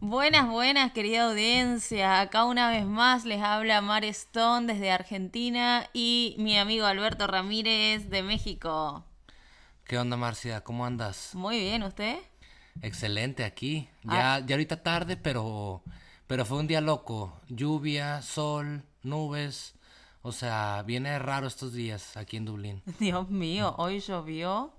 Buenas, buenas, querida audiencia. Acá una vez más les habla Mar Stone desde Argentina y mi amigo Alberto Ramírez de México. ¿Qué onda, Marcia? ¿Cómo andas? Muy bien, ¿usted? Excelente aquí. Ya, Ah. ya ahorita tarde, pero, pero fue un día loco. Lluvia, sol, nubes. O sea, viene raro estos días aquí en Dublín. Dios mío, hoy llovió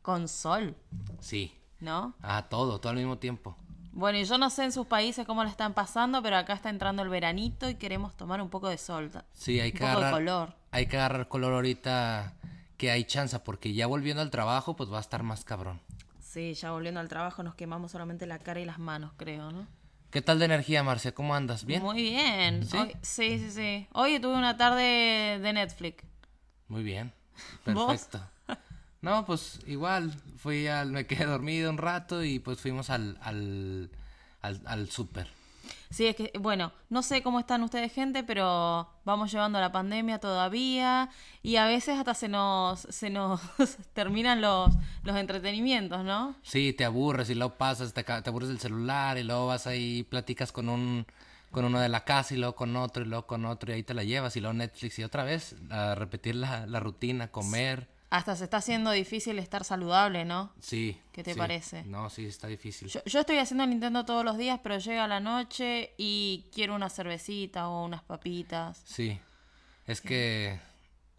con sol, Sí. ¿no? Ah, todo, todo al mismo tiempo. Bueno, y yo no sé en sus países cómo la están pasando, pero acá está entrando el veranito y queremos tomar un poco de sol. Sí, hay un que poco de agarrar. color. Hay que agarrar color ahorita que hay chance, porque ya volviendo al trabajo, pues va a estar más cabrón. Sí, ya volviendo al trabajo nos quemamos solamente la cara y las manos, creo, ¿no? ¿Qué tal de energía, Marcia? ¿Cómo andas? ¿Bien? Muy bien. ¿Sí? Hoy- sí, sí, sí. Hoy tuve una tarde de Netflix. Muy bien. ¿Vos? No, pues igual, fui al, me quedé dormido un rato y pues fuimos al, al, al, al súper. Sí, es que, bueno, no sé cómo están ustedes, gente, pero vamos llevando la pandemia todavía y a veces hasta se nos, se nos terminan los, los entretenimientos, ¿no? Sí, te aburres y luego pasas, te, te aburres del celular y luego vas ahí, platicas con un, con uno de la casa y luego con otro y luego con otro y ahí te la llevas y luego Netflix y otra vez a repetir la, la rutina, comer. Hasta se está haciendo difícil estar saludable, ¿no? Sí. ¿Qué te sí. parece? No, sí, está difícil. Yo, yo estoy haciendo el Nintendo todos los días, pero llega la noche y quiero una cervecita o unas papitas. Sí. Es que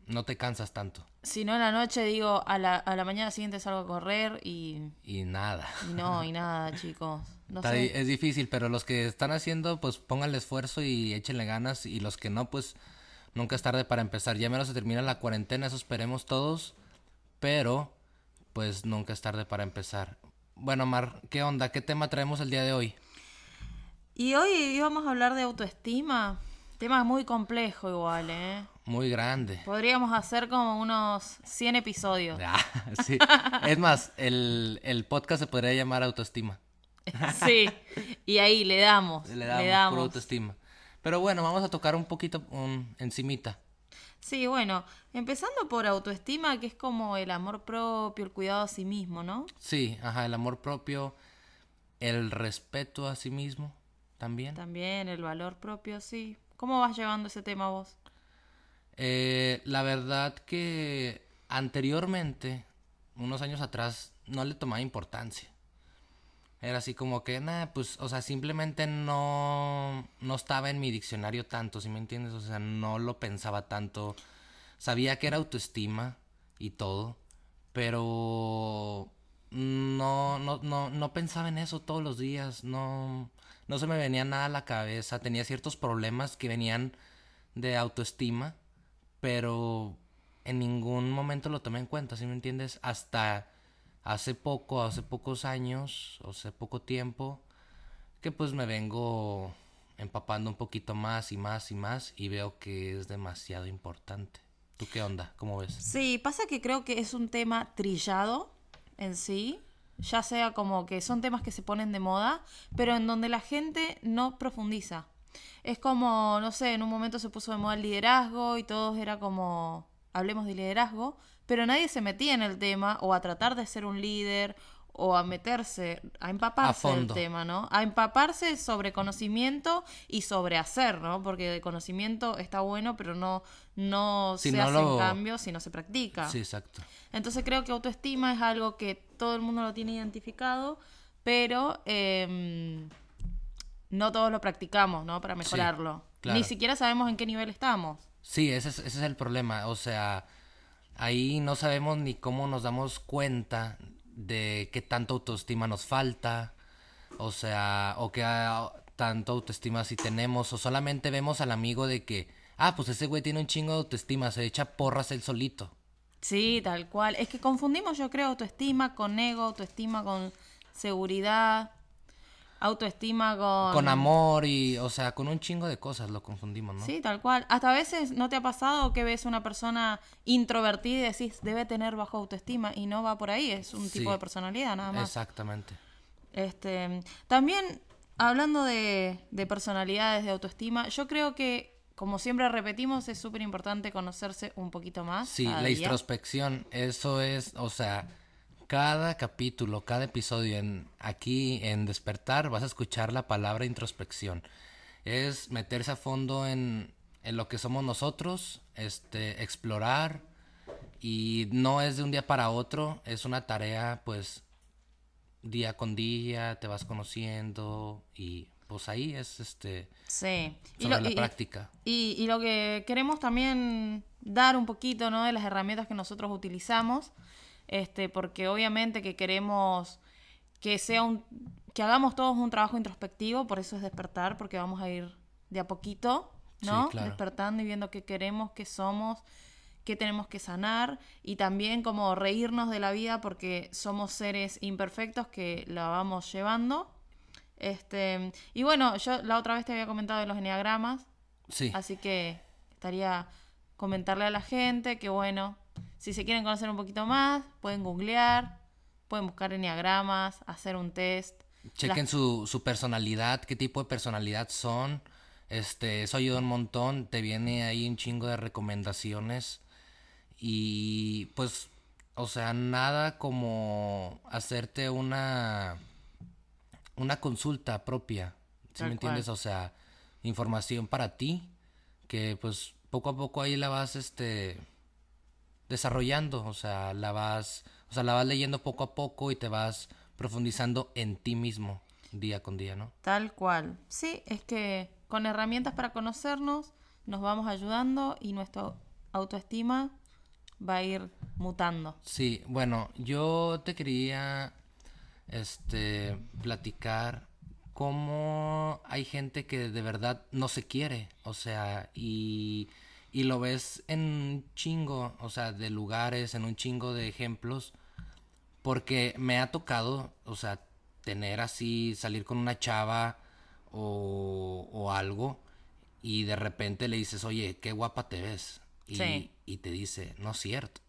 no te cansas tanto Si no, en la noche digo, a la, a la mañana siguiente salgo a correr y, y nada. y no, y nada, chicos. No Está sé. Es difícil, pero los que están haciendo, pues pónganle esfuerzo y échenle ganas. Y los que no, pues nunca es tarde para empezar. Ya menos se termina la cuarentena, eso esperemos todos. Pero, pues nunca es tarde para empezar. Bueno, Mar, ¿qué onda? ¿Qué tema traemos el día de hoy? Y hoy íbamos a hablar de autoestima. Tema muy complejo igual, ¿eh? Muy grande. Podríamos hacer como unos 100 episodios. Ah, sí. Es más, el, el podcast se podría llamar autoestima. Sí. Y ahí le damos. Le damos, pura autoestima. Pero bueno, vamos a tocar un poquito un, encimita. Sí, bueno, empezando por autoestima, que es como el amor propio, el cuidado a sí mismo, ¿no? Sí, ajá, el amor propio, el respeto a sí mismo también. También el valor propio, sí. ¿Cómo vas llevando ese tema vos? Eh, la verdad que anteriormente, unos años atrás, no le tomaba importancia. Era así como que, nah, pues, o sea, simplemente no, no estaba en mi diccionario tanto, ¿sí me entiendes? O sea, no lo pensaba tanto. Sabía que era autoestima y todo, pero no, no, no, no pensaba en eso todos los días, no, no se me venía nada a la cabeza, tenía ciertos problemas que venían de autoestima, pero en ningún momento lo tomé en cuenta, ¿sí me entiendes? Hasta hace poco, hace pocos años, o hace poco tiempo, que pues me vengo empapando un poquito más y más y más y veo que es demasiado importante. ¿Tú qué onda? ¿Cómo ves? Sí, pasa que creo que es un tema trillado en sí, ya sea como que son temas que se ponen de moda, pero en donde la gente no profundiza. Es como, no sé, en un momento se puso de moda el liderazgo y todos era como, hablemos de liderazgo, pero nadie se metía en el tema o a tratar de ser un líder o a meterse, a empaparse del fondo. tema, ¿no? A empaparse sobre conocimiento y sobre hacer, ¿no? Porque el conocimiento está bueno, pero no, no Si se no hace lo- en cambio si no se practica. Sí, exacto. Entonces creo que autoestima es algo que todo el mundo lo tiene identificado, pero eh, no todos lo practicamos, ¿no? Para mejorarlo. claro. Ni siquiera sabemos en qué nivel estamos. Sí, ese es, ese es el problema. O sea, ahí no sabemos ni cómo nos damos cuenta de qué tanto autoestima nos falta. O sea, o qué ah, tanto autoestima si tenemos. O solamente vemos al amigo de que, ah, pues ese güey tiene un chingo de autoestima, se echa porras él solito. Sí, tal cual. Es que confundimos, yo creo, autoestima con ego, autoestima con seguridad, autoestima con... Con amor y, o sea, con un chingo de cosas lo confundimos, ¿no? Sí, tal cual. Hasta a veces no te ha pasado que ves una persona introvertida y decís, debe tener bajo autoestima y no va por ahí, es un Sí. tipo de personalidad nada más. Exactamente. Este, también, hablando de, de personalidades, de autoestima, yo creo que, como siempre repetimos, es súper importante conocerse un poquito más. Sí, la día. introspección, eso es, o sea, cada capítulo, cada episodio en aquí en Despertar vas a escuchar la palabra introspección. Es meterse a fondo en, en lo que somos nosotros, este, explorar y no es de un día para otro, es una tarea pues día con día, te vas conociendo y pues ahí es este Sí. sobre la práctica. Y, y lo que queremos también dar un poquito, ¿no? De las herramientas que nosotros utilizamos, este, porque obviamente que queremos que sea un, que hagamos todos un trabajo introspectivo, por eso es despertar, porque vamos a ir de a poquito, ¿no? Sí, claro. Despertando y viendo qué queremos, qué somos, qué tenemos que sanar y también como reírnos de la vida porque somos seres imperfectos que la vamos llevando. Este, y bueno, yo la otra vez te había comentado de los enneagramas, Sí. Así que estaría comentarle a la gente que, bueno, si se quieren conocer un poquito más, pueden googlear, pueden buscar enneagramas, hacer un test. Chequen su, su personalidad, qué tipo de personalidad son. Este, eso ayuda un montón. Te viene ahí un chingo de recomendaciones. Y pues, o sea, nada como hacerte una una consulta propia. ¿Sí Tal me entiendes? cual. O sea, información para ti. Que pues poco a poco ahí la vas este desarrollando. O sea, la vas. O sea, la vas leyendo poco a poco y te vas profundizando en ti mismo día con día, ¿no? Tal cual. Sí, es que con herramientas para conocernos nos vamos ayudando y nuestra autoestima va a ir mutando. Sí, bueno, yo te quería este platicar cómo hay gente que de verdad no se quiere, o sea, y, y lo ves en un chingo, o sea, de lugares, en un chingo de ejemplos, porque me ha tocado, o sea, tener así, salir con una chava o, o algo, y de repente le dices, oye, qué guapa te ves, y, Sí. y te dice, no es cierto.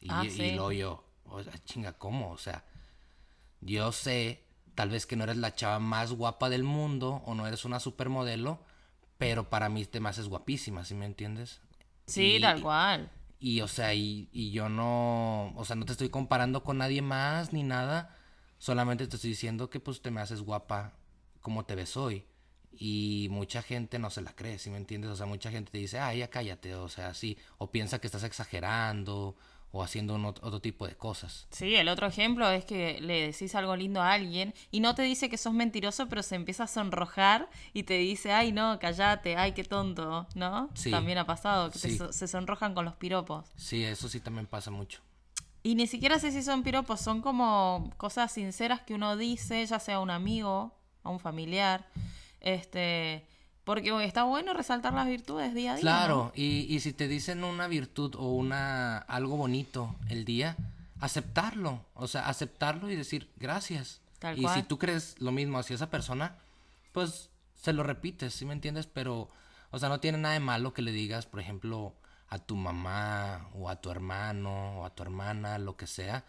Y, Ah, y sí. luego yo, o sea, chinga, ¿cómo? O sea, yo sé, tal vez que no eres la chava más guapa del mundo o no eres una supermodelo, pero para mí te me haces guapísima, ¿sí me entiendes? Sí, Y- tal cual. Y, o sea, y, y yo no, o sea, no te estoy comparando con nadie más ni nada, solamente te estoy diciendo que pues te me haces guapa como te ves hoy. Y mucha gente no se la cree, ¿sí me entiendes? O sea, mucha gente te dice, ah, ya cállate, o sea, sí, o piensa que estás exagerando o haciendo un ot- otro tipo de cosas. Sí, el otro ejemplo es que le decís algo lindo a alguien y no te dice que sos mentiroso, pero se empieza a sonrojar y te dice, ay, no, cállate, ay, qué tonto, ¿no? Sí. También ha pasado, que Sí. se sonrojan con los piropos. Sí, eso sí también pasa mucho. Y ni siquiera sé si son piropos, son como cosas sinceras que uno dice, ya sea a un amigo, a un familiar, este, porque está bueno resaltar las virtudes día a día. Claro, ¿no? y, y si te dicen una virtud o una algo bonito el día, aceptarlo, o sea, aceptarlo y decir gracias. Tal y cual. si tú crees lo mismo hacia esa persona, pues se lo repites, ¿sí me entiendes? Pero, o sea, no tiene nada de malo que le digas, por ejemplo, a tu mamá o a tu hermano o a tu hermana, lo que sea,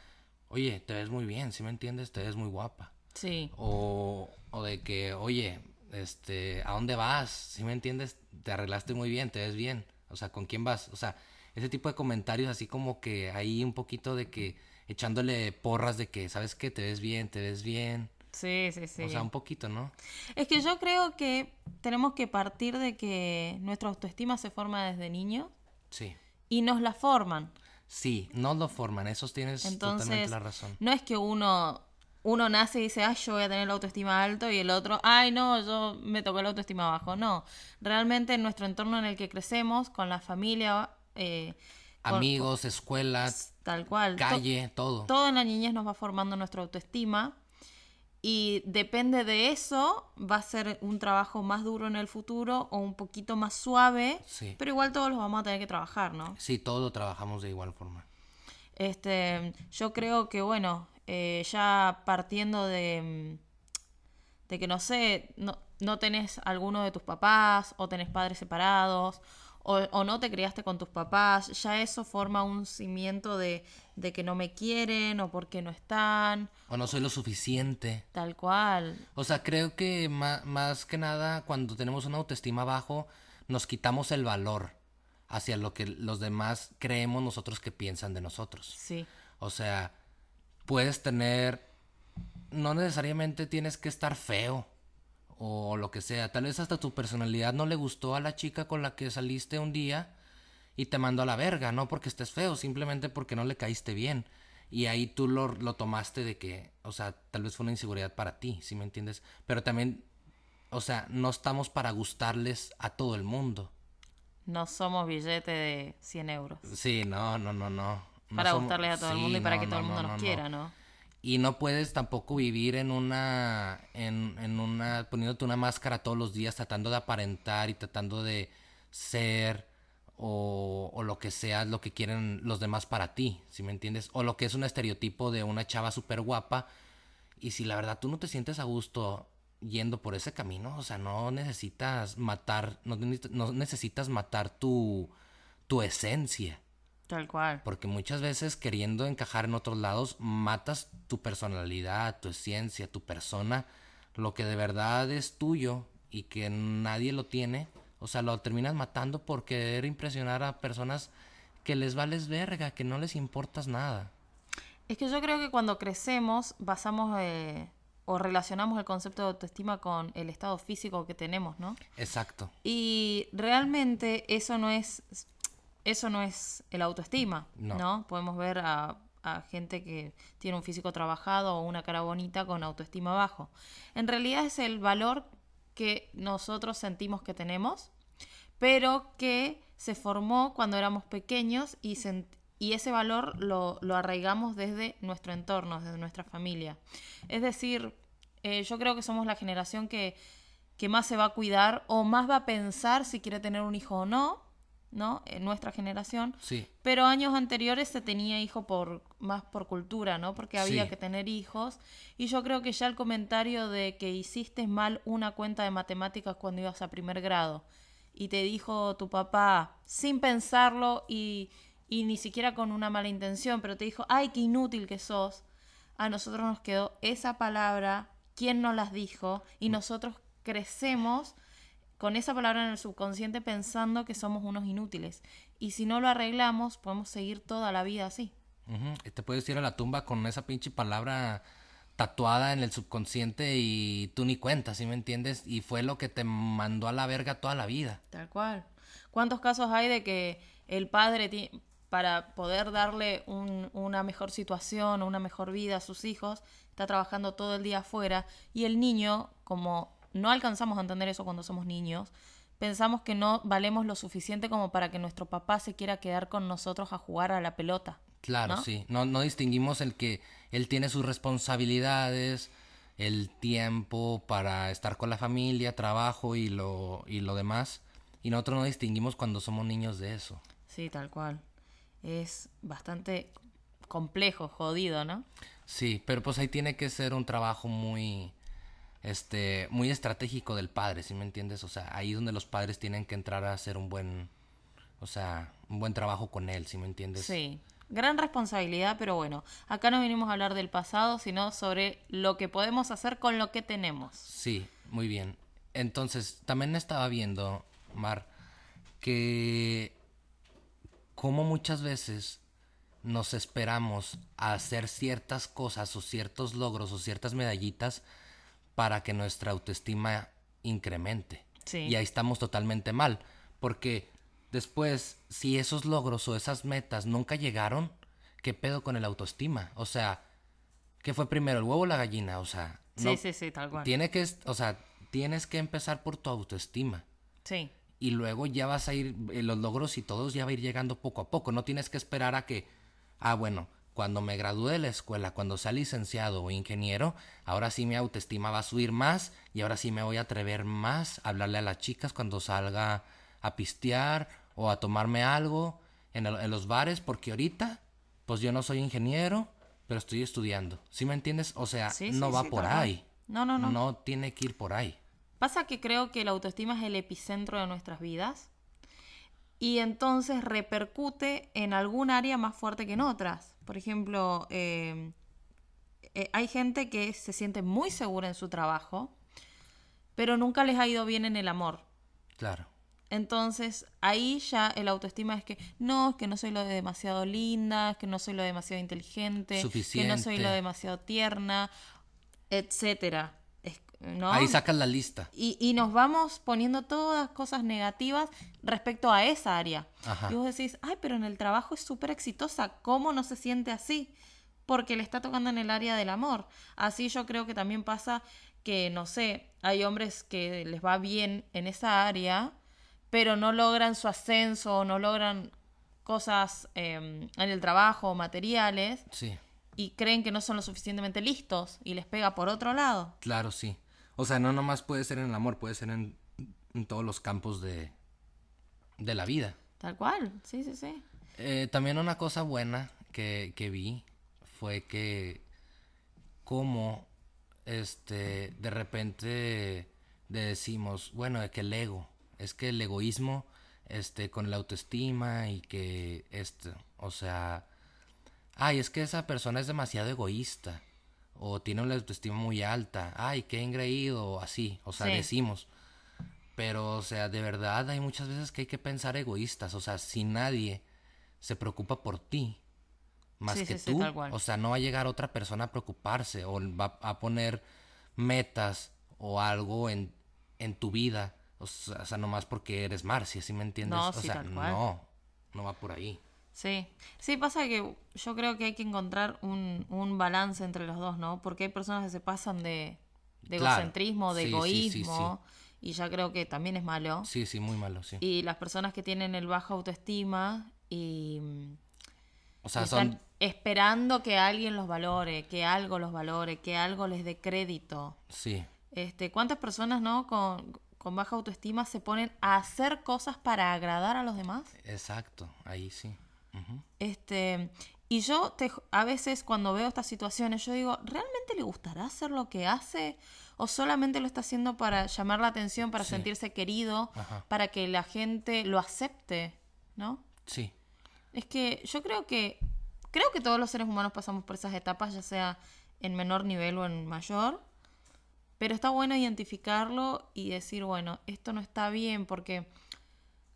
oye, te ves muy bien, ¿sí me entiendes? Te ves muy guapa. Sí, O, o de que, oye, este, ¿a dónde vas? Si me entiendes, te arreglaste muy bien, te ves bien. O sea, ¿con quién vas? O sea, ese tipo de comentarios así como que hay un poquito de que echándole porras de que, ¿sabes qué? Te ves bien, te ves bien. sí, sí, sí. O sea, un poquito, ¿no? Es que yo creo que tenemos que partir de que nuestra autoestima se forma desde niños Sí. y nos la forman. Sí, no lo forman, esos tienes totalmente Entonces, la razón. no es que uno uno nace y dice, ay, yo voy a tener la autoestima alto y el otro, ay, no, yo me tocó la autoestima bajo. No, realmente en nuestro entorno en el que crecemos, con la familia, eh, Amigos, escuelas, tal cual, to- calle, todo. todo en la niñez nos va formando nuestra autoestima y depende de eso va a ser un trabajo más duro en el futuro o un poquito más suave, Sí. pero igual todos los vamos a tener que trabajar, ¿no? Sí, todo lo trabajamos de igual forma. Este, yo creo que bueno, eh, ya partiendo de, mm, de que no sé, no, no tenés alguno de tus papás o tenés padres separados o, o no te criaste con tus papás, ya eso forma un cimiento de, de que no me quieren o porque no están, O no soy lo suficiente. tal cual. O sea, creo que ma- más, que nada cuando tenemos una autoestima bajo, nos quitamos el valor hacia lo que los demás creemos nosotros que piensan de nosotros. Sí, O sea, puedes tener, no necesariamente tienes que estar feo o lo que sea, tal vez hasta tu personalidad no le gustó a la chica con la que saliste un día y te mandó a la verga, no porque estés feo, simplemente porque no le caíste bien. Y ahí tú lo, lo tomaste de que, o sea, tal vez fue una inseguridad para ti, ¿sí me entiendes? Pero también, o sea, no estamos para gustarles a todo el mundo. No somos billete de 100 euros. Sí, no, no, no, no. Para somos- gustarles a todo el mundo y para no, que todo el mundo no, nos no, quiera, no. Y no puedes tampoco vivir en una, en, en una, poniéndote una máscara todos los días, tratando de aparentar y tratando de ser o, o lo que sea lo que quieren los demás para ti, ¿sí me entiendes? O lo que es un estereotipo de una chava súper guapa. Y si la verdad tú no te sientes a gusto yendo por ese camino, o sea, no necesitas matar, no, no necesitas matar tu, tu esencia. Tal cual. Porque muchas veces queriendo encajar en otros lados, matas tu personalidad, tu esencia, tu persona, lo que de verdad es tuyo y que nadie lo tiene. O sea, lo terminas matando por querer impresionar a personas que les vales verga, que no les importas nada. Es que yo creo que cuando crecemos basamos eh, o relacionamos el concepto de autoestima con el estado físico que tenemos, ¿no? Exacto. Y realmente eso no es eso no es el autoestima, No. ¿no? Podemos ver a, a gente que tiene un físico trabajado o una cara bonita con autoestima bajo. En realidad es el valor que nosotros sentimos que tenemos, pero que se formó cuando éramos pequeños y, ese valor lo, lo arraigamos desde nuestro entorno, desde nuestra familia. Es decir, eh, yo creo que somos la generación que, que más se va a cuidar o más va a pensar si quiere tener un hijo o no, ¿no? En nuestra generación. Sí. Pero años anteriores se tenía hijo por más por cultura, ¿no? Porque había Sí. que tener hijos. Y yo creo que ya el comentario de que hiciste mal una cuenta de matemáticas cuando ibas a primer grado y te dijo tu papá sin pensarlo y, y ni siquiera con una mala intención, pero te dijo, ay, qué inútil que sos. A nosotros nos quedó esa palabra, quién nos las dijo, y nosotros crecemos con esa palabra en el subconsciente pensando que somos unos inútiles. Y si no lo arreglamos, podemos seguir toda la vida así. Y Te puedes ir a la tumba con esa pinche palabra tatuada en el subconsciente y tú ni cuenta, ¿sí me entiendes? Y fue lo que te mandó a la verga toda la vida. Tal cual. ¿Cuántos casos hay de que el padre, para poder darle un- una mejor situación o una mejor vida a sus hijos, está trabajando todo el día afuera y el niño, como no alcanzamos a entender eso cuando somos niños, pensamos que no valemos lo suficiente como para que nuestro papá se quiera quedar con nosotros a jugar a la pelota. Claro, ¿no? sí. No, no distinguimos el que él tiene sus responsabilidades, el tiempo para estar con la familia, trabajo y lo, y lo demás. Y nosotros no distinguimos cuando somos niños de eso. Sí, tal cual. Es bastante complejo, jodido, ¿no? Sí, pero pues ahí tiene que ser un trabajo muy, este, muy estratégico del padre, ¿sí me entiendes? O sea, ahí es donde los padres tienen que entrar a hacer un buen, o sea, un buen trabajo con él, ¿sí me entiendes? Sí, gran responsabilidad, pero bueno, acá no vinimos a hablar del pasado, sino sobre lo que podemos hacer con lo que tenemos. Sí, muy bien. Entonces, también estaba viendo, Mar, que como muchas veces nos esperamos a hacer ciertas cosas o ciertos logros o ciertas medallitas para que nuestra autoestima incremente. Sí. Y ahí estamos totalmente mal, porque después, si esos logros o esas metas nunca llegaron, ¿qué pedo con el autoestima? O sea, ¿qué fue primero, el huevo o la gallina? O sea, Sí, no- sí, sí, tal cual. tiene que, o sea, tienes que empezar por tu autoestima. Sí, Y luego ya vas a ir, eh, los logros y todos ya va a ir llegando poco a poco. No tienes que esperar a que, ah, bueno, cuando me gradúe de la escuela, cuando sea licenciado o ingeniero, ahora sí mi autoestima va a subir más y ahora sí me voy a atrever más a hablarle a las chicas cuando salga a pistear o a tomarme algo en, el- en los bares, porque ahorita, pues yo no soy ingeniero, pero estoy estudiando. ¿Sí me entiendes? O sea, Sí, no sí, va sí, por ahí. No, no, no. No tiene que ir por ahí. Pasa que creo que la autoestima es el epicentro de nuestras vidas y entonces repercute en algún área más fuerte que en otras. Por ejemplo, eh, eh, hay gente que se siente muy segura en su trabajo, pero nunca les ha ido bien en el amor. Claro. Entonces, ahí ya el autoestima es que no, es que no soy lo de demasiado linda, es que no soy lo demasiado inteligente, que no soy lo demasiado tierna, etcétera. ¿No? Ahí sacas la lista. Y, y nos vamos poniendo todas cosas negativas respecto a esa área. Ajá. Y vos decís, ay, pero en el trabajo es súper exitosa, ¿cómo no se siente así? Porque le está tocando en el área del amor. Así yo creo que también pasa que, no sé, hay hombres que les va bien en esa área, pero no logran su ascenso, no logran cosas eh, en el trabajo, materiales, Sí, y creen que no son lo suficientemente listos y les pega por otro lado. claro, sí. O sea, no nomás puede ser en el amor, puede ser en, en todos los campos de, de la vida. Tal cual, sí, sí, sí. Eh, también una cosa buena que, que vi fue que como este de repente decimos, bueno, que el ego, es que el egoísmo este con la autoestima y que este, o sea, ay, es que esa persona es demasiado egoísta o tiene una autoestima muy alta, ay, qué engreído o así, o sea, Sí. decimos. Pero, o sea, de verdad hay muchas veces que hay que pensar egoístas. O sea, si nadie se preocupa por ti más Sí, que sí, tú, o sea, no va a llegar otra persona a preocuparse o va a poner metas o algo en, en tu vida. O sea, nomás porque eres Marcia, ¿sí me entiendes? O sea, no, no va por ahí. Sí, sí, pasa que yo creo que hay que encontrar un, un balance entre los dos, ¿no? Porque hay personas que se pasan de, de Claro. egocentrismo, de Sí, sí, sí, egoísmo, y ya creo que también es malo. Sí, sí, muy malo, sí. Y las personas que tienen el baja autoestima y, mm, O sea, y son... están esperando que alguien los valore, que algo los valore, que algo les dé crédito. Sí, Este, ¿Cuántas personas, no, con, con baja autoestima se ponen a hacer cosas para agradar a los demás? exacto, ahí sí. Este, y yo te, a veces cuando veo estas situaciones, yo digo, ¿realmente le gustará hacer lo que hace? ¿O solamente lo está haciendo para llamar la atención, para Sí. sentirse querido, Ajá. para que la gente lo acepte? ¿No? Sí, Es que yo creo que, creo que todos los seres humanos pasamos por esas etapas, ya sea en menor nivel o en mayor. Pero está bueno identificarlo y decir, bueno, esto no está bien porque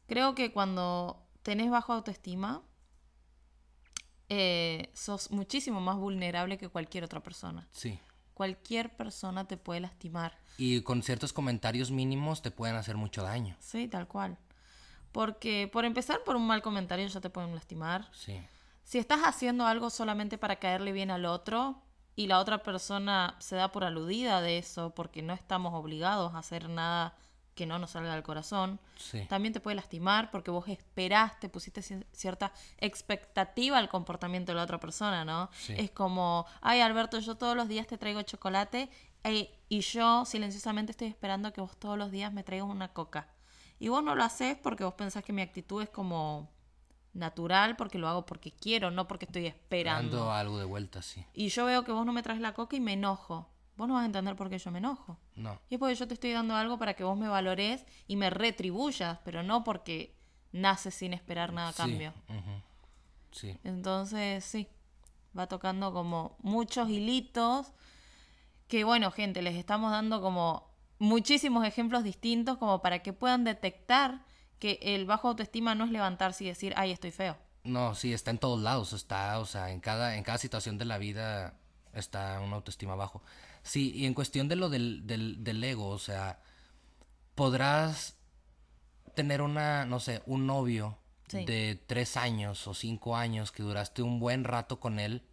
creo que cuando tenés bajo autoestima, eh, sos muchísimo más vulnerable que cualquier otra persona. sí. Cualquier persona te puede lastimar. Y con ciertos comentarios mínimos te pueden hacer mucho daño. Sí, tal cual. Porque por empezar por un mal comentario ya te pueden lastimar. Sí. Si estás haciendo algo solamente para caerle bien al otro y la otra persona se da por aludida de eso porque no estamos obligados a hacer nada que no nos salga del corazón, Sí. también te puede lastimar porque vos esperaste, pusiste ci- cierta expectativa al comportamiento de la otra persona, ¿no? Sí. Es como, ay Alberto, yo todos los días te traigo chocolate eh, y yo silenciosamente estoy esperando que vos todos los días me traigas una coca. Y vos no lo haces porque vos pensás que mi actitud es como natural, porque lo hago porque quiero, no porque estoy esperando. Dando algo de vuelta, sí. Y yo veo que vos no me traes la coca y me enojo. Vos no vas a entender por qué yo me enojo. No. Y es porque yo te estoy dando algo para que vos me valores y me retribuyas, pero no porque naces sin esperar nada a Sí, cambio. Sí. Entonces, sí, va tocando como muchos hilitos que, bueno, gente, les estamos dando como muchísimos ejemplos distintos como para que puedan detectar que el bajo autoestima no es levantarse y decir, ay, estoy feo. No, sí, está en todos lados, está, o sea, en cada, en cada situación de la vida está una autoestima bajo. Sí, y en cuestión de lo del, del, del ego, o sea, podrás tener una, no sé, un novio Sí. de tres años o cinco años que duraste un buen rato con él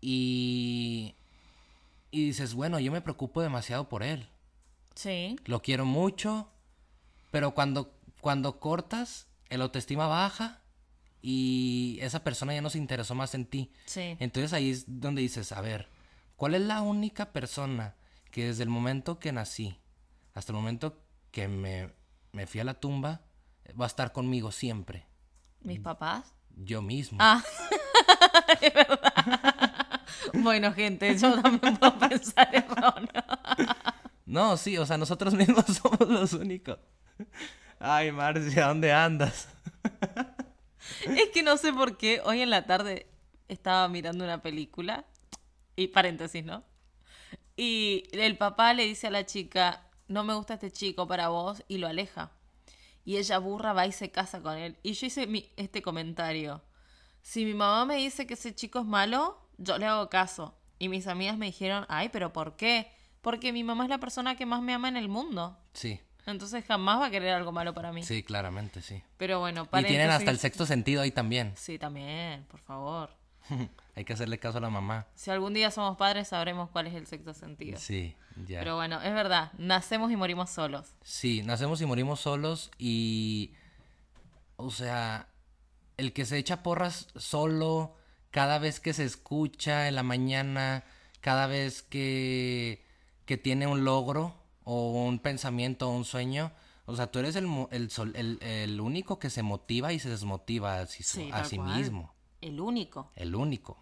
y, y dices, bueno, yo me preocupo demasiado por él. Sí, Lo quiero mucho, pero cuando, cuando cortas, el autoestima baja y esa persona ya no se interesó más en ti. sí. Entonces ahí es donde dices, a ver, ¿cuál es la única persona que desde el momento que nací hasta el momento que me, me fui a la tumba va a estar conmigo siempre? Mis papás. Yo mismo. Ah, es verdad. bueno, gente, yo también puedo pensar ¿no? No, sí, o sea, nosotros mismos somos los únicos. Ay, Marcia, ¿dónde andas? Es que no sé por qué hoy en la tarde estaba mirando una película y paréntesis, ¿no? Y el papá le dice a la chica, no me gusta este chico para vos y lo aleja. y ella burra va y se casa con él. Y yo hice mi- este comentario. Si mi mamá me dice que ese chico es malo, yo le hago caso. Y mis amigas me dijeron, ay, pero ¿por qué? Porque mi mamá es la persona que más me ama en el mundo. Sí, Entonces jamás va a querer algo malo para mí. sí, claramente, sí. Pero bueno, Y tienen hasta el sexto sentido ahí también. Sí, también, por favor. Hay que hacerle caso a la mamá. Si algún día somos padres sabremos cuál es el sexto sentido. Sí, ya. Pero bueno, es verdad, nacemos y morimos solos. Sí, nacemos y morimos solos y... O sea, el que se echa porras solo, cada vez que se escucha en la mañana, cada vez que, que tiene un logro o un pensamiento o un sueño, o sea, tú eres el, el, sol- el, el único que se motiva y se desmotiva a sí, Sí, a sí cual. mismo. El único. El único.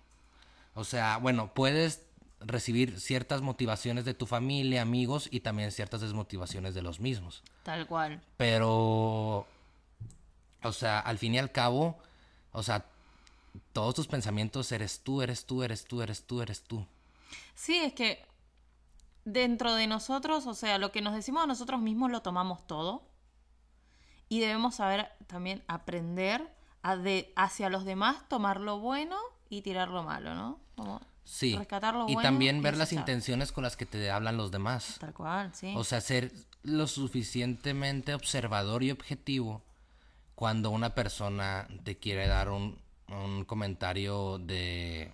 O sea, bueno, puedes recibir ciertas motivaciones de tu familia, amigos y también ciertas desmotivaciones de los mismos. Tal cual. Pero, o sea, al fin y al cabo, o sea, todos tus pensamientos eres tú, eres tú, eres tú, eres tú, eres tú. Sí, es que dentro de nosotros, o sea, lo que nos decimos a nosotros mismos lo tomamos todo. Y debemos saber también aprender a de, hacia los demás tomar lo bueno y tirar lo malo, ¿no? Como Sí. rescatar lo y bueno también ver las intenciones con las que te hablan los demás. Tal cual, sí. O sea, ser lo suficientemente observador y objetivo cuando una persona te quiere dar un, un comentario de...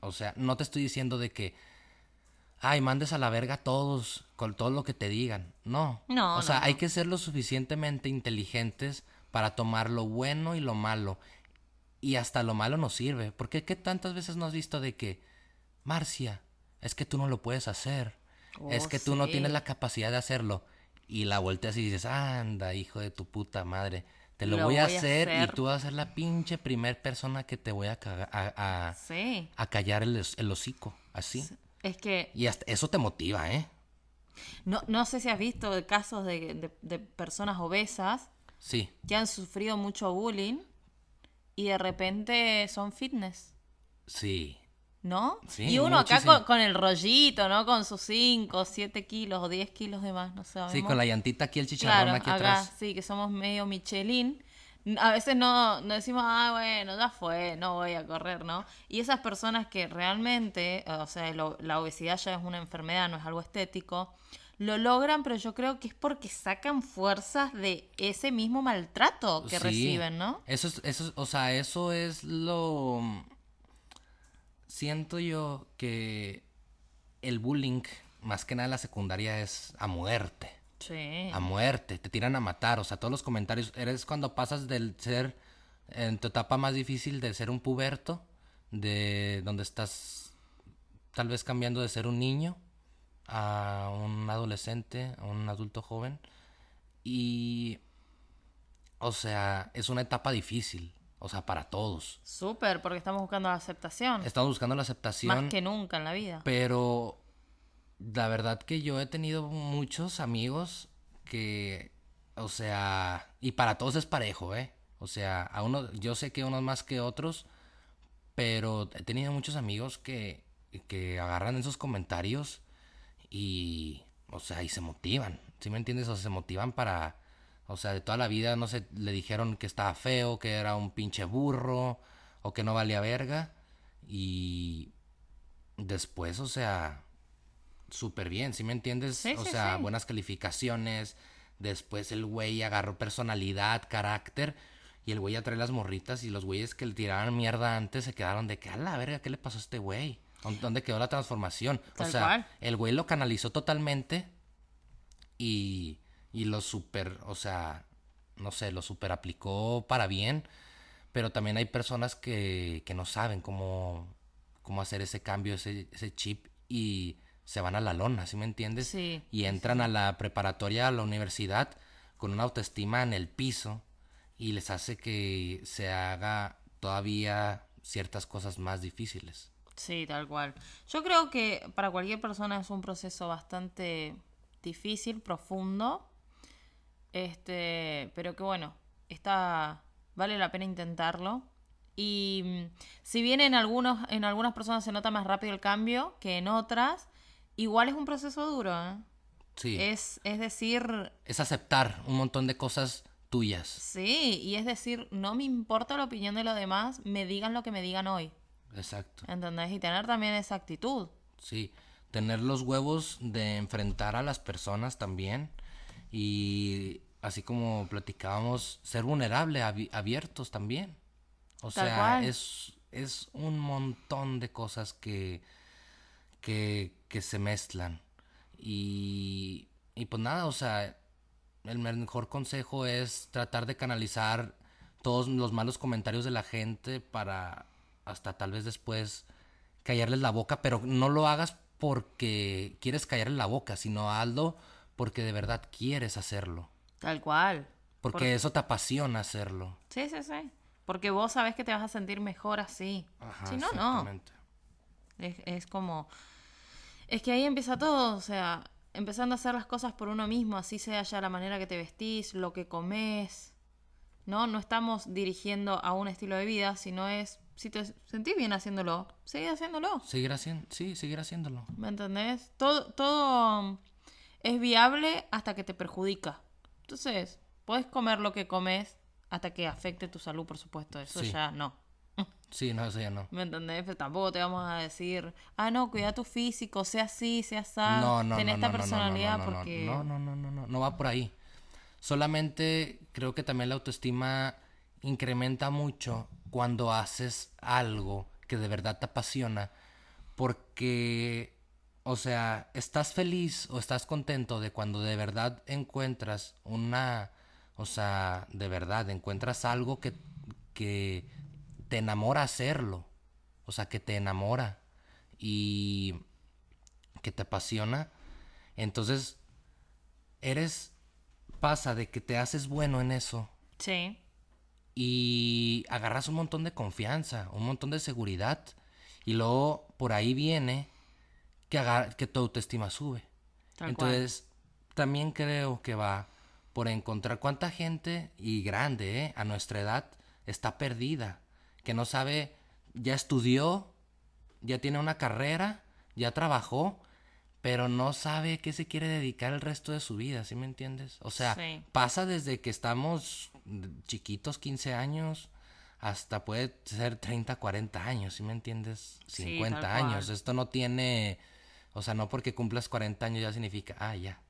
O sea, no te estoy diciendo de que... Ay, mandes a la verga a todos con todo lo que te digan. No. No, O sea, no, hay que ser lo suficientemente inteligentes para tomar lo bueno y lo malo. Y hasta lo malo nos sirve. Porque ¿qué tantas veces no has visto de que, Marcia, es que tú no lo puedes hacer? es Oh, que tú no tienes la capacidad de hacerlo. Y la volteas y dices, anda, hijo de tu puta madre. Te lo, Lo voy, a voy hacer, y hacer". tú vas a ser la pinche primer persona que te voy a, caga- a, a- Sí. a callar el, el hocico. Así. Es que Y hasta eso te motiva, ¿eh? no, no sé si has visto casos de, de- de personas obesas Sí. que han sufrido mucho bullying y de repente son fitness. Sí. ¿No? Sí, y uno acá con, con el rollito, ¿no? Con sus 5, 7 kilos o 10 kilos de más, no sabemos. Sí, con la llantita aquí, el chicharrón Claro, aquí acá atrás. sí, que somos medio Michelin. A veces no, no decimos, ah, bueno, ya fue, no voy a correr, ¿no? Y esas personas que realmente, o sea, lo- la obesidad ya es una enfermedad, no es algo estético, lo logran, pero yo creo que es porque sacan fuerzas de ese mismo maltrato que Sí. reciben, ¿no? Eso es, eso es- o sea, eso es lo... Siento yo que el bullying, más que nada en la secundaria, es a muerte. Sí. A muerte, te tiran a matar, o sea, todos los comentarios, eres cuando pasas del ser, en tu etapa más difícil de ser un puberto, de donde estás tal vez cambiando de ser un niño a un adolescente, a un adulto joven, y, o sea, es una etapa difícil, o sea, para todos. Súper, porque estamos buscando la aceptación. Estamos buscando la aceptación. Más que nunca en la vida. Pero la verdad que yo he tenido muchos amigos que, o sea, y para todos es parejo, ¿eh? O sea, a uno, yo sé que unos más que otros, pero he tenido muchos amigos que, que agarran esos comentarios y, o sea, y se motivan, ¿sí me entiendes? O sea, se motivan para, o sea, de toda la vida, no sé, le dijeron que estaba feo, que era un pinche burro, o que no valía verga, y después, o sea, súper bien, ¿sí me entiendes? Sí, o sí, sea, sí. buenas calificaciones, después el güey agarró personalidad, carácter, y el güey atrae las morritas y los güeyes que le tiraban mierda antes se quedaron de que, a la verga, ¿qué le pasó a este güey? ¿Dó- ¿Dónde quedó la transformación? Tal o sea, cual. el güey lo canalizó totalmente y, y lo super, o sea, no sé, lo super aplicó para bien, pero también hay personas que, que no saben cómo, cómo hacer ese cambio, ese, ese chip y se van a la lona, ¿sí me entiendes? Sí, Y entran a la preparatoria, a la universidad, con una autoestima en el piso y les hace que se haga todavía ciertas cosas más difíciles. Sí, tal cual. Yo creo que para cualquier persona es un proceso bastante difícil, profundo. Este, pero que bueno, está vale la pena intentarlo. Y mm, si bien en algunos en algunas personas se nota más rápido el cambio que en otras, igual es un proceso duro, ¿eh? Sí. Es es decir, es aceptar un montón de cosas tuyas. Sí, y es decir, no me importa la opinión de los demás, me digan lo que me digan hoy. Exacto. ¿Entendés? Y tener también esa actitud. Sí, tener los huevos de enfrentar a las personas también y así como platicábamos, ser vulnerable, abi- abiertos también. O Tal sea, cual. es, es un montón de cosas que, que, que se mezclan. Y, y pues nada, o sea, el mejor consejo es tratar de canalizar todos los malos comentarios de la gente para hasta tal vez después callarles la boca, pero no lo hagas porque quieres callarle la boca, sino hazlo porque de verdad quieres hacerlo. Tal cual. Porque Por- eso te apasiona hacerlo. Sí, sí, sí. Porque vos sabés que te vas a sentir mejor así. Ajá, si no, no. Es, es como... Es que ahí empieza todo, o sea, empezando a hacer las cosas por uno mismo, así sea ya la manera que te vestís, lo que comes, ¿no? No estamos dirigiendo a un estilo de vida, sino es, si te sentís bien haciéndolo, seguí haciéndolo, Seguir haciendo, sí, seguir haciéndolo. ¿me entendés? Todo, todo es viable hasta que te perjudica. Entonces, puedes comer lo que comes hasta que afecte tu salud, por supuesto, eso Sí. ya no. Sí, no, eso ya no. ¿Me entendés? Pero tampoco te vamos a decir, ah, no, cuida tu físico, sea así, sea así, No, no, ten no, esta personalidad no, no, no, porque... No, no, no, no, no, no va por ahí. Solamente creo que también la autoestima incrementa mucho cuando haces algo que de verdad te apasiona, porque, o sea, estás feliz o estás contento de cuando de verdad encuentras una, o sea, de verdad encuentras algo que, que te enamora hacerlo, o sea, que te enamora y que te apasiona, entonces eres, pasa de que te haces bueno en eso Sí, y agarras un montón de confianza, un montón de seguridad y luego por ahí viene que, que tu autoestima sube. tal Entonces, también creo que va por encontrar cuánta gente y grande, ¿eh? a nuestra edad, está perdida, que no sabe, ya estudió, ya tiene una carrera, ya trabajó, pero no sabe qué se quiere dedicar el resto de su vida, ¿sí me entiendes? O sea, Sí. pasa desde que estamos chiquitos, 15 años, hasta puede ser 30, 40 años, ¿sí me entiendes? Sí, 50 tal años. cual. Esto no tiene, o sea, no porque cumplas 40 años ya significa, ah, ya.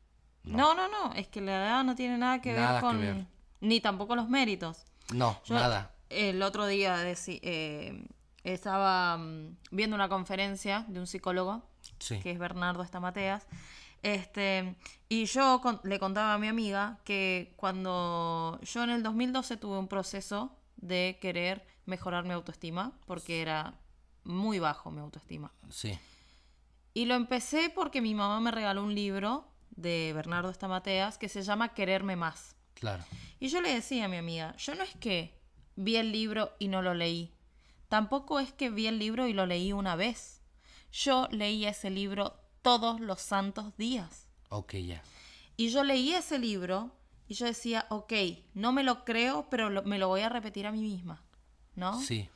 No. no, no, es que la edad no tiene nada que Nada ver que con... ver. Ni tampoco los méritos. No, Yo nada. El otro día eh, estaba mm, viendo una conferencia de un psicólogo Sí. que es Bernardo Estamateas. Este, y yo con- le contaba a mi amiga que cuando yo en el 2012 tuve un proceso de querer mejorar mi autoestima, porque era muy bajo mi autoestima. Sí. Y lo empecé porque mi mamá me regaló un libro de Bernardo Estamateas que se llama Quererme más. Claro. Y yo le decía a mi amiga, yo no es que vi el libro y no lo leí. Tampoco es que vi el libro y lo leí una vez. Yo leí ese libro todos los santos días. Ok, ya. Y yo leí ese libro y yo decía, ok, no me lo creo, pero lo- me lo voy a repetir a mí misma. ¿No? Sí.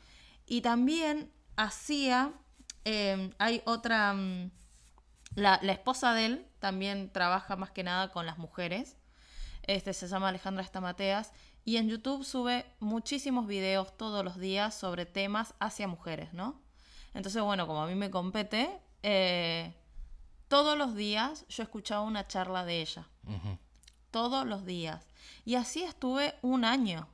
Y también hacía, eh, hay otra, mm, la, la esposa de él también trabaja más que nada con las mujeres, este se llama Alejandra Estamateas, y en YouTube sube muchísimos videos todos los días sobre temas hacia mujeres, ¿no? Entonces, bueno, como a mí me compete, eh, todos los días yo escuchaba una charla de ella todos los días. Y así estuve un año,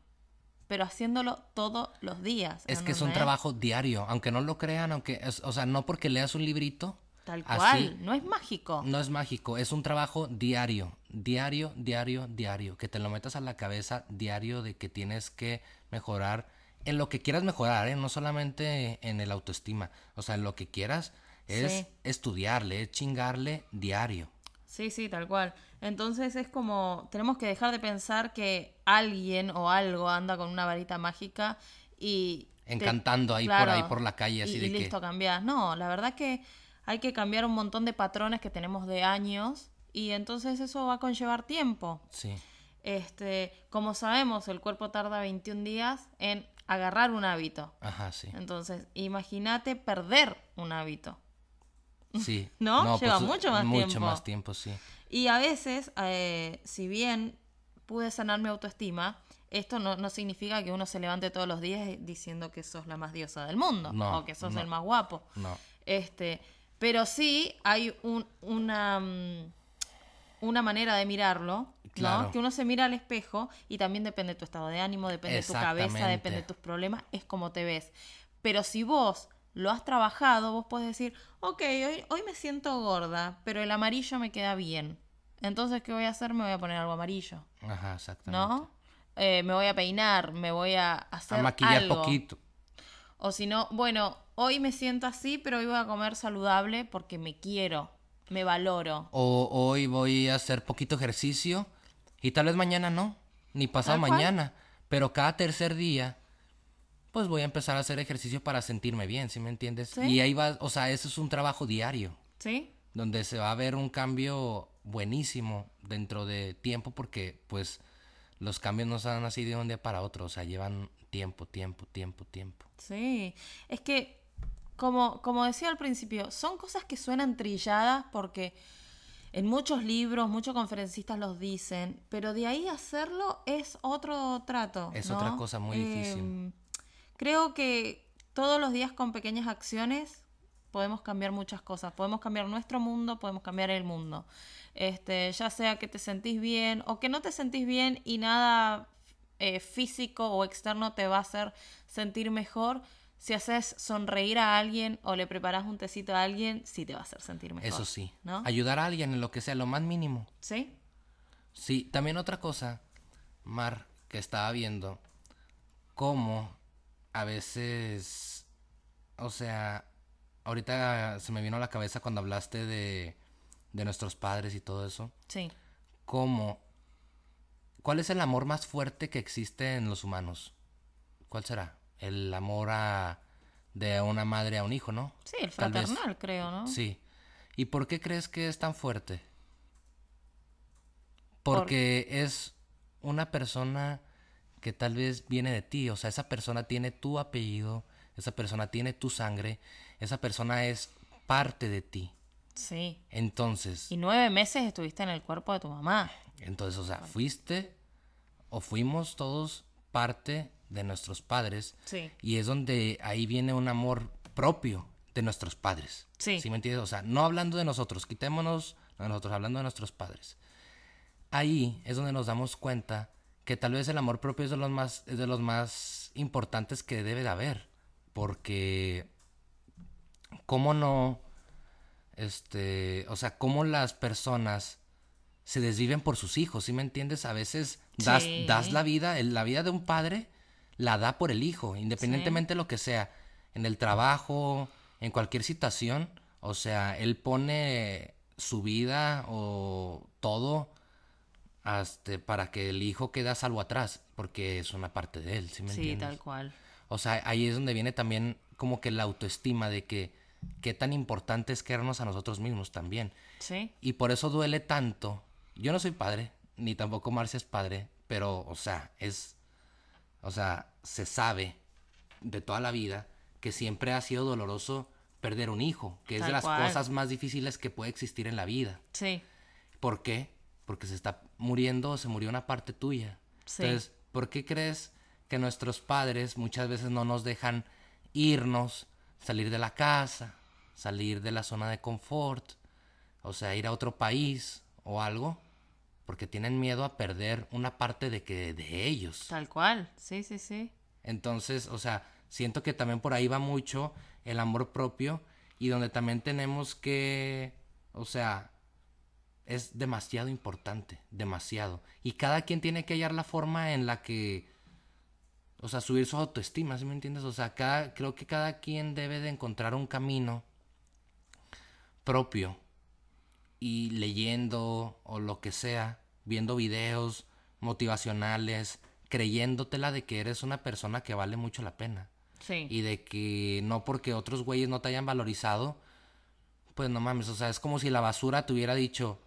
pero haciéndolo todos los días. Es que es un trabajo diario, aunque no lo crean, aunque, es- o sea, no porque leas un librito, Tal así, cual, no es mágico. no es mágico, es un trabajo diario, diario, diario, diario, que te lo metas a la cabeza diario de que tienes que mejorar en lo que quieras mejorar, ¿eh? no solamente en el autoestima, o sea, en lo que quieras es Sí. estudiarle, es chingarle diario. Sí, sí, tal cual. Entonces es como, tenemos que dejar de pensar que alguien o algo anda con una varita mágica y... te- Encantando ahí por ahí por la calle, así y, de y que- listo, cambiás. No, la verdad que hay que cambiar un montón de patrones que tenemos de años y entonces eso va a conllevar tiempo. Sí, Este, como sabemos, el cuerpo tarda 21 días en agarrar un hábito. ajá, sí. Entonces, imagínate perder un hábito. Sí. ¿No? Lleva pues, mucho más mucho tiempo. más tiempo, sí. Y a veces, eh, si bien pude sanar mi autoestima, esto no, no significa que uno se levante todos los días diciendo que sos la más diosa del mundo No, o que sos no. el más guapo. No. Este, pero sí hay un- una, mm, una manera de mirarlo, Claro. ¿no? Que uno se mira al espejo y también depende de tu estado de ánimo, depende de tu cabeza, depende de tus problemas, es como te ves. Pero si vos lo has trabajado, vos podés decir, ok, hoy, hoy me siento gorda, pero el amarillo me queda bien. Entonces, ¿qué voy a hacer? Me voy a poner algo amarillo, Ajá, exactamente. ¿no? Eh, me voy a peinar, me voy a hacer A maquillar algo. poquito. O si no, bueno, hoy me siento así, pero hoy voy a comer saludable porque me quiero, me valoro. O hoy voy a hacer poquito ejercicio y tal vez mañana no, ni pasado mañana, pero cada tercer día pues voy a empezar a hacer ejercicio para sentirme bien, ¿sí me entiendes? Sí. Y ahí va, o sea, eso es un trabajo diario, ¿Sí? donde se va a ver un cambio buenísimo dentro de tiempo porque pues los cambios no se dan así de un día para otro, o sea, llevan tiempo, tiempo, tiempo, tiempo. Sí. Es que, como, como decía al principio, son cosas que suenan trilladas porque en muchos libros, muchos conferencistas los dicen, pero de ahí hacerlo es otro trato. Es ¿no? otra cosa muy difícil. Creo que todos los días con pequeñas acciones podemos cambiar muchas cosas. Podemos cambiar nuestro mundo, podemos cambiar el mundo. Este, ya sea que te sentís bien o que no te sentís bien y nada eh, físico o externo te va a hacer sentir mejor. Si haces sonreír a alguien o le preparas un tecito a alguien, sí te va a hacer sentir mejor. Eso sí, ¿No? ayudar a alguien en lo que sea, lo más mínimo. ¿Sí? Sí, también otra cosa, Mar, que estaba viendo, cómo a veces, o sea, ahorita se me vino a la cabeza cuando hablaste de, de nuestros padres y todo eso, Sí. cómo, ¿cuál es el amor más fuerte que existe en los humanos? ¿Cuál será? El amor a, de una madre a un hijo, ¿no? Sí, el fraternal, creo, ¿no? Sí. ¿Y por qué crees que es tan fuerte? Por- Porque es una persona que tal vez viene de ti, o sea, esa persona tiene tu apellido, esa persona tiene tu sangre, esa persona es parte de ti. Sí. Entonces, Y nueve meses estuviste en el cuerpo de tu mamá. entonces, o sea, fuiste o fuimos todos parte de nuestros padres Sí. y es donde ahí viene un amor propio de nuestros padres. Sí. me entiendes? O sea, no hablando de nosotros, quitémonos de nosotros, hablando de nuestros padres. Ahí es donde nos damos cuenta que tal vez el amor propio es de los más, es de los más importantes que debe de haber. Porque, ¿cómo no? Este, o sea, cómo las personas se desviven por sus hijos, ¿sí me entiendes? A veces das, Sí. das la vida, la vida de un padre la da por el hijo, independientemente de lo que sea, en el trabajo, en cualquier situación, o sea, él pone su vida o todo hasta para que el hijo quede a salvo atrás, porque es una parte de él, ¿sí me Sí, entiendes? tal cual. O sea, ahí es donde viene también como que la autoestima de que qué tan importante es querernos a nosotros mismos también. Sí. Y por eso duele tanto. Yo no soy padre, ni tampoco Marcia es padre, pero, o sea, es. O sea, se sabe de toda la vida que siempre ha sido doloroso perder un hijo, que es de las cual. cosas más difíciles que puede existir en la vida. Sí. ¿Por qué? Porque se está muriendo o se murió una parte tuya. Sí. Entonces, ¿por qué crees que nuestros padres muchas veces no nos dejan irnos, salir de la casa, salir de la zona de confort, o sea, ir a otro país o algo? Porque tienen miedo a perder una parte de que de ellos. Tal cual. Sí, sí, sí. Entonces, o sea, siento que también por ahí va mucho el amor propio y donde también tenemos que, o sea, es demasiado importante, demasiado. Y cada quien tiene que hallar la forma en la que, o sea, subir su autoestima, ¿sí me entiendes? O sea, cada, creo que cada quien debe de encontrar un camino propio y leyendo o lo que sea, viendo videos motivacionales, creyéndotela de que eres una persona que vale mucho la pena. Sí. Y de que no porque otros güeyes no te hayan valorizado, pues no mames, o sea, es como si la basura te hubiera dicho,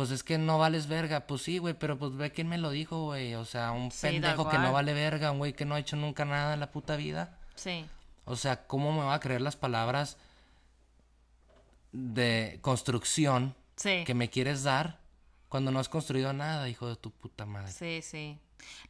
pues es que no vales verga, pues sí, güey, pero pues ve quién me lo dijo, güey, o sea, un Sí, pendejo que no vale verga, un güey que no ha hecho nunca nada en la puta vida. Sí. O sea, ¿cómo me va a creer las palabras de construcción Sí. que me quieres dar Cuando no has construido nada, hijo de tu puta madre. Sí, sí.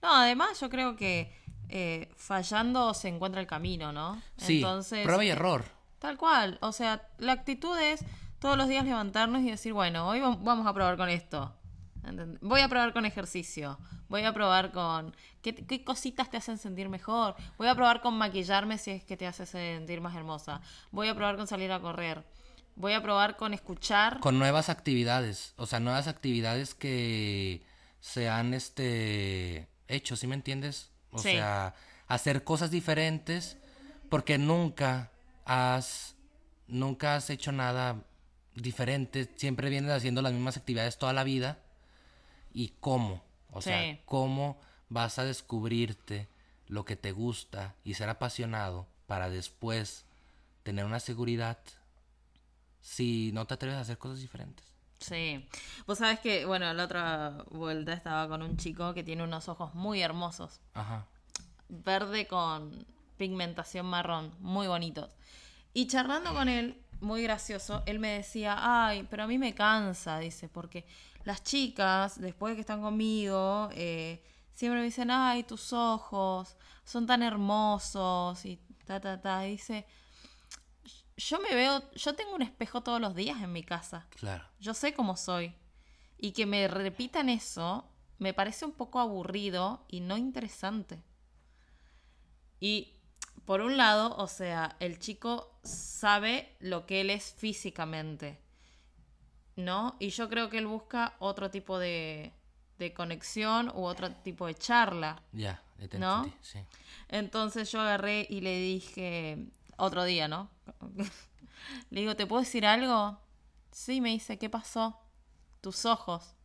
No, además yo creo que eh, fallando se encuentra el camino, ¿no? Sí, Entonces, prueba y eh, error. Tal cual. O sea, la actitud es todos los días levantarnos y decir, bueno, hoy vam- vamos a probar con esto. ¿Entend- Voy a probar con ejercicio. Voy a probar con ¿qué, qué cositas te hacen sentir mejor. Voy a probar con maquillarme si es que te hace sentir más hermosa. Voy a probar con salir a correr. Voy a probar con escuchar. Con nuevas actividades. O sea, nuevas actividades que se han este hecho, ¿sí me entiendes? O Sí. sea, hacer cosas diferentes porque nunca has nunca has hecho nada diferente, siempre vienes haciendo las mismas actividades toda la vida. ¿Y cómo? O sea. ¿cómo vas a descubrirte lo que te gusta y ser apasionado para después tener una seguridad si no te atreves a hacer cosas diferentes? Sí. Vos sabés que, bueno, la otra vuelta estaba con un chico que tiene unos ojos muy hermosos. Ajá. verde con pigmentación marrón, muy bonitos. Y charlando con él, muy gracioso, él me decía, ay, pero a mí me cansa, dice, porque las chicas, después de que están conmigo, eh, siempre me dicen, ay, tus ojos son tan hermosos y ta, ta, ta. Y dice, yo me veo, yo tengo un espejo todos los días en mi casa. Claro. Yo sé cómo soy. Y que me repitan eso me parece un poco aburrido y no interesante. Y por un lado, o sea, el chico sabe lo que él es físicamente, ¿no? Y yo creo que él busca otro tipo de, de conexión u otro tipo de charla. Ya, te ¿No? sí. Entonces yo agarré y le dije, otro día, ¿no? le digo, ¿te puedo decir algo? Sí, me dice, ¿qué pasó? Tus ojos.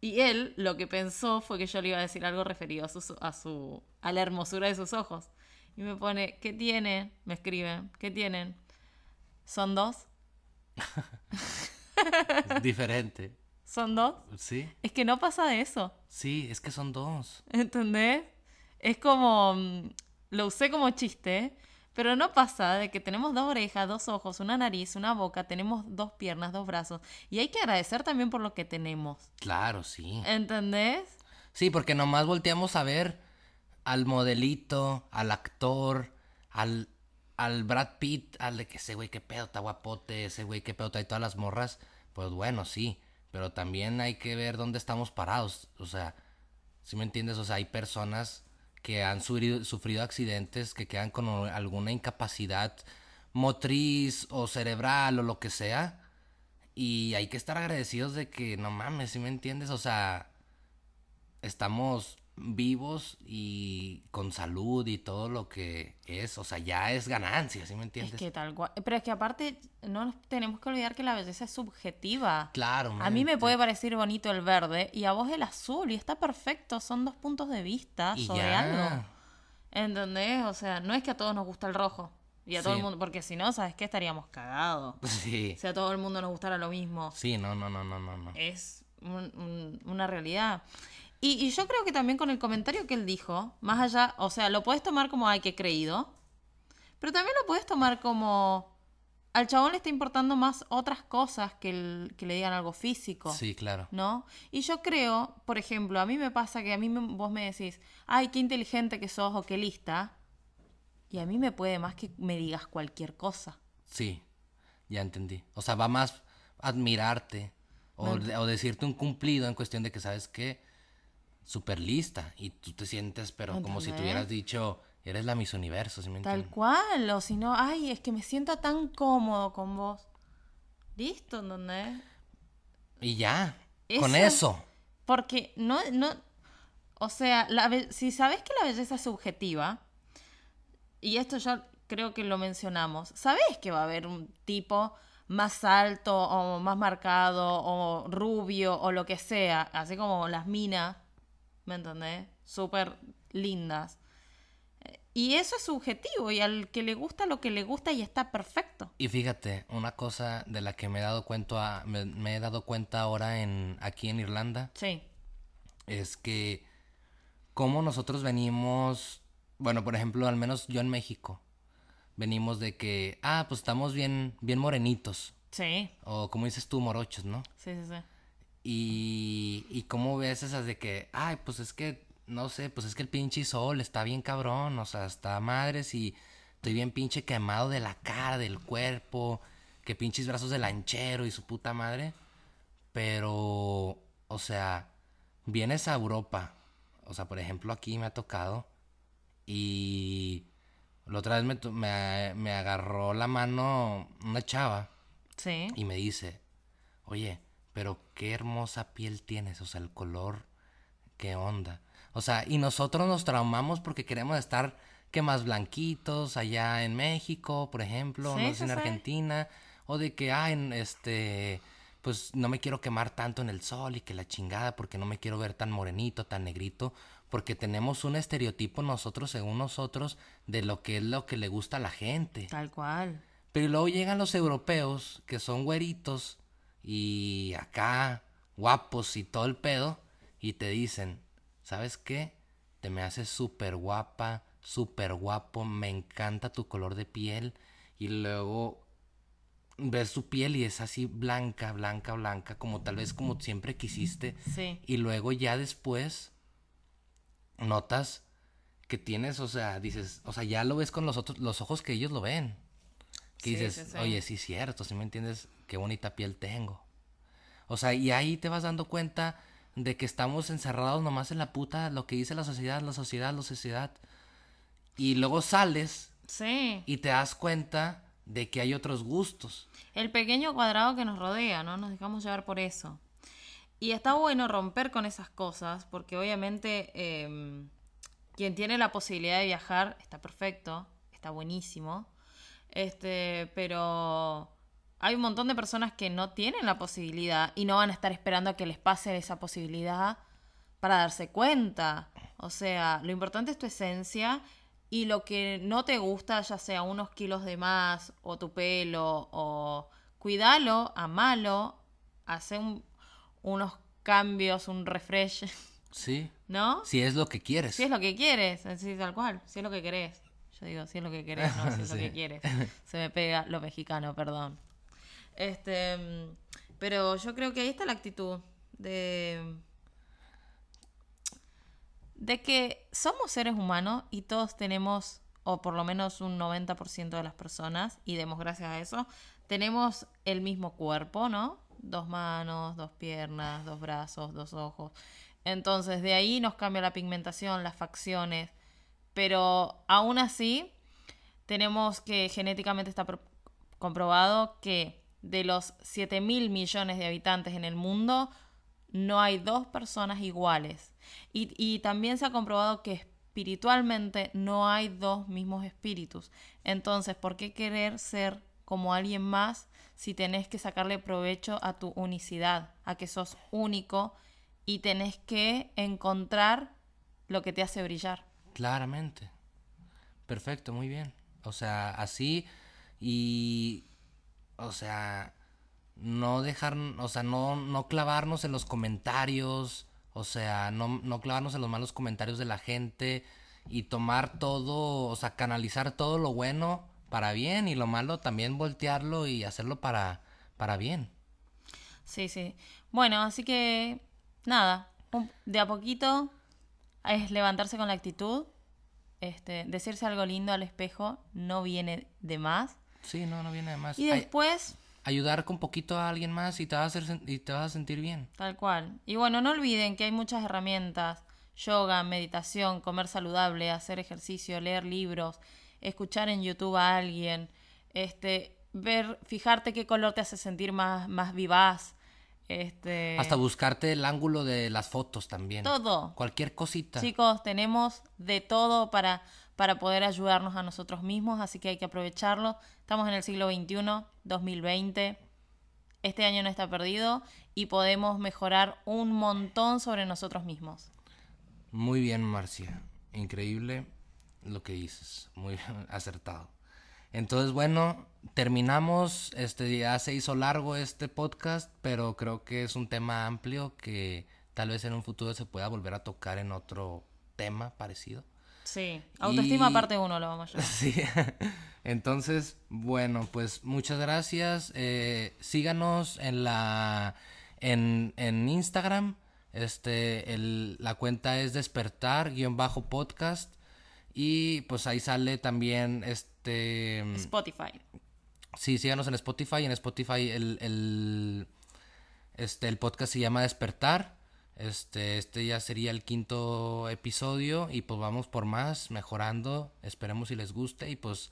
Y él lo que pensó fue que yo le iba a decir algo referido a su, a su a la hermosura de sus ojos. Y me pone, ¿qué tienen? Me escriben, ¿qué tienen? ¿Son dos? Es diferente. ¿Son dos? Sí, Es que no pasa de eso. sí, es que son dos. ¿Entendés? Es como. mm, Lo usé como chiste, pero no pasa de que tenemos dos orejas, dos ojos, una nariz, una boca, tenemos dos piernas, dos brazos. Y hay que agradecer también por lo que tenemos. Claro, sí. ¿Entendés? Sí, porque nomás volteamos a ver al modelito, al actor, al, al Brad Pitt, al de que ese güey qué pedo, está guapote, ese güey qué pedo, trae todas las morras. Pues bueno, sí, pero también hay que ver dónde estamos parados. O sea, ¿sí me entiendes? O sea, hay personas que han sufrido, sufrido accidentes, que quedan con alguna incapacidad motriz o cerebral o lo que sea. Y hay que estar agradecidos de que, no mames, ¿sí me entiendes? O sea, estamos vivos y con salud y todo lo que es, o sea, ya es ganancia, ¿sí me Es entiendes? que tal cual. Pero es que aparte, no nos tenemos que olvidar que la belleza es subjetiva. Claro, A mí me puede parecer bonito el verde y a vos el azul y está perfecto. Son dos puntos de vista Y sobre ya. algo. ¿Entendés? O sea, no es que a todos nos gusta el rojo. Y a todo el mundo, porque si no, ¿sabes qué? Estaríamos cagados. Sí, Si a todo el mundo nos gustara lo mismo. sí, no, no, no, no, no, no. Es un- un- una realidad. Y, y yo creo que también con el comentario que él dijo, más allá, o sea, lo puedes tomar como, ay, que creído. Pero también lo puedes tomar como, al chabón le está importando más otras cosas que, el- que le digan algo físico. Sí, claro. ¿no? Y yo creo, por ejemplo, a mí me pasa que a mí me- vos me decís, ay, qué inteligente que sos o qué lista. Y a mí me puede más que me digas cualquier cosa. Sí, ya entendí. O sea, va más admirarte o, o decirte un cumplido en cuestión de que sabes que súper lista y tú te sientes, pero como si hubieras dicho, eres la Miss Universo, ¿sí me Tal cual, o si no, ay, es que me siento tan cómodo con vos. Listo, ¿entendés? Y ya, con Eso-. Porque no, no, o sea, la si sabes que la belleza es subjetiva, y esto ya creo que lo mencionamos, sabes que va a haber un tipo más alto o más marcado o rubio o lo que sea, así como las minas, ¿me entendés? Súper lindas. Eh, Y eso es subjetivo y al que le gusta lo que le gusta y está perfecto. Y fíjate, una cosa de la que me he dado cuenta, me, me he dado cuenta ahora en aquí en Irlanda Sí, es que como nosotros venimos, bueno, por ejemplo, al menos yo en México, venimos de que, ah, pues estamos bien, bien morenitos, sí, o como dices tú, morochos, ¿no? sí, sí, sí. Y, y cómo ves esas de que, ay, pues es que, no sé, pues es que el pinche sol está bien cabrón, o sea, está madres y estoy bien pinche quemado de la cara, del cuerpo, que pinches brazos de lanchero y su puta madre. Pero, o sea, vienes a Europa, o sea, por ejemplo, aquí me ha tocado y la otra vez me, me, me agarró la mano una chava Sí. y me dice, oye, pero qué hermosa piel tienes, o sea, el color, qué onda. O sea, y nosotros nos traumamos porque queremos estar que más blanquitos allá en México, por ejemplo, Sí, no sé, en. Argentina, o de que, ay, en este, pues no me quiero quemar tanto en el sol y que la chingada, porque no me quiero ver tan morenito, tan negrito, porque tenemos un estereotipo nosotros, según nosotros, de lo que es lo que le gusta a la gente. Tal cual. Pero luego llegan los europeos, que son güeritos y acá guapos y todo el pedo, y te dicen, ¿sabes qué? Te me haces súper guapa, súper guapo, me encanta tu color de piel. Y luego ves su piel y es así blanca, blanca, blanca, como tal vez como siempre quisiste. Sí. Y luego ya después notas que tienes, o sea, dices, o sea, ya lo ves con los otros, los ojos que ellos lo ven. Que Sí, dices, sí, oye, sí cierto, si me entiendes, qué bonita piel tengo. O sea, y ahí te vas dando cuenta de que estamos encerrados nomás en la puta, lo que dice la sociedad, la sociedad, la sociedad. Y luego sales Sí. y te das cuenta de que hay otros gustos. El pequeño cuadrado que nos rodea, ¿no? Nos dejamos llevar por eso. Y está bueno romper con esas cosas, porque obviamente eh, quien tiene la posibilidad de viajar está perfecto, está buenísimo. Este, pero hay un montón de personas que no tienen la posibilidad y no van a estar esperando a que les pase esa posibilidad para darse cuenta. O sea, lo importante es tu esencia y lo que no te gusta, ya sea unos kilos de más o tu pelo o cuídalo, amalo, hace un- unos cambios, un refresh, Sí. ¿no? Si es lo que quieres. Si es lo que quieres, así tal cual, si es lo que querés. Yo digo, si es lo que querés, no, si es lo que quieres. Se me pega lo mexicano, perdón. Este, pero yo creo que ahí está la actitud de de que somos seres humanos y todos tenemos, o por lo menos un 90% de las personas, y demos gracias a eso, tenemos el mismo cuerpo, ¿no? Dos manos, dos piernas, dos brazos, dos ojos. Entonces de ahí nos cambia la pigmentación, las facciones, pero aún así tenemos que genéticamente está pro- comprobado que de los 7 mil millones de habitantes en el mundo, no hay dos personas iguales. Y, y también se ha comprobado que espiritualmente no hay dos mismos espíritus. Entonces, ¿por qué querer ser como alguien más si tenés que sacarle provecho a tu unicidad, a que sos único y tenés que encontrar lo que te hace brillar? Claramente. Perfecto, muy bien. O sea, así y o sea, no dejar, o sea, no, no clavarnos en los comentarios, o sea, no, no clavarnos en los malos comentarios de la gente y tomar todo, o sea, canalizar todo lo bueno para bien y lo malo también voltearlo y hacerlo para, para bien. Sí, sí. Bueno, así que nada, de a poquito es levantarse con la actitud, este, decirse algo lindo al espejo no viene de más. Sí, no, no viene de más. Y Ay- después, ayudar con poquito a alguien más y te vas a, hacer, y te vas a sentir bien. tal cual. Y bueno, no olviden que hay muchas herramientas, yoga, meditación, comer saludable, hacer ejercicio, leer libros, escuchar en YouTube a alguien, este, ver, fijarte qué color te hace sentir más, más vivaz. Este, Hasta buscarte el ángulo de las fotos también. todo. Cualquier cosita. Chicos, tenemos de todo para, para poder ayudarnos a nosotros mismos, así que hay que aprovecharlo. Estamos en el siglo XXI, 2020. Este año no está perdido y podemos mejorar un montón sobre nosotros mismos. Muy bien, Marcia. Increíble lo que dices. Muy acertado. Entonces, bueno, terminamos. Este ya se hizo largo este podcast, pero creo que es un tema amplio que tal vez en un futuro se pueda volver a tocar en otro tema parecido. Sí, autoestima Y- parte uno lo vamos a llamar. Sí. Entonces, bueno, pues muchas gracias. Eh, síganos en la En, en Instagram, este, el, la cuenta es despertar-podcast. Y pues ahí sale también este... Spotify. Sí, síganos en Spotify. En Spotify el, el, este, el podcast se llama Despertar. Este, este ya sería el quinto episodio y pues vamos por más, mejorando. Esperemos si les guste y pues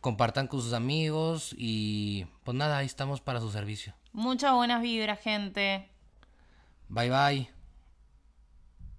compartan con sus amigos y pues nada, ahí estamos para su servicio. Muchas buenas vibras, gente. Bye bye.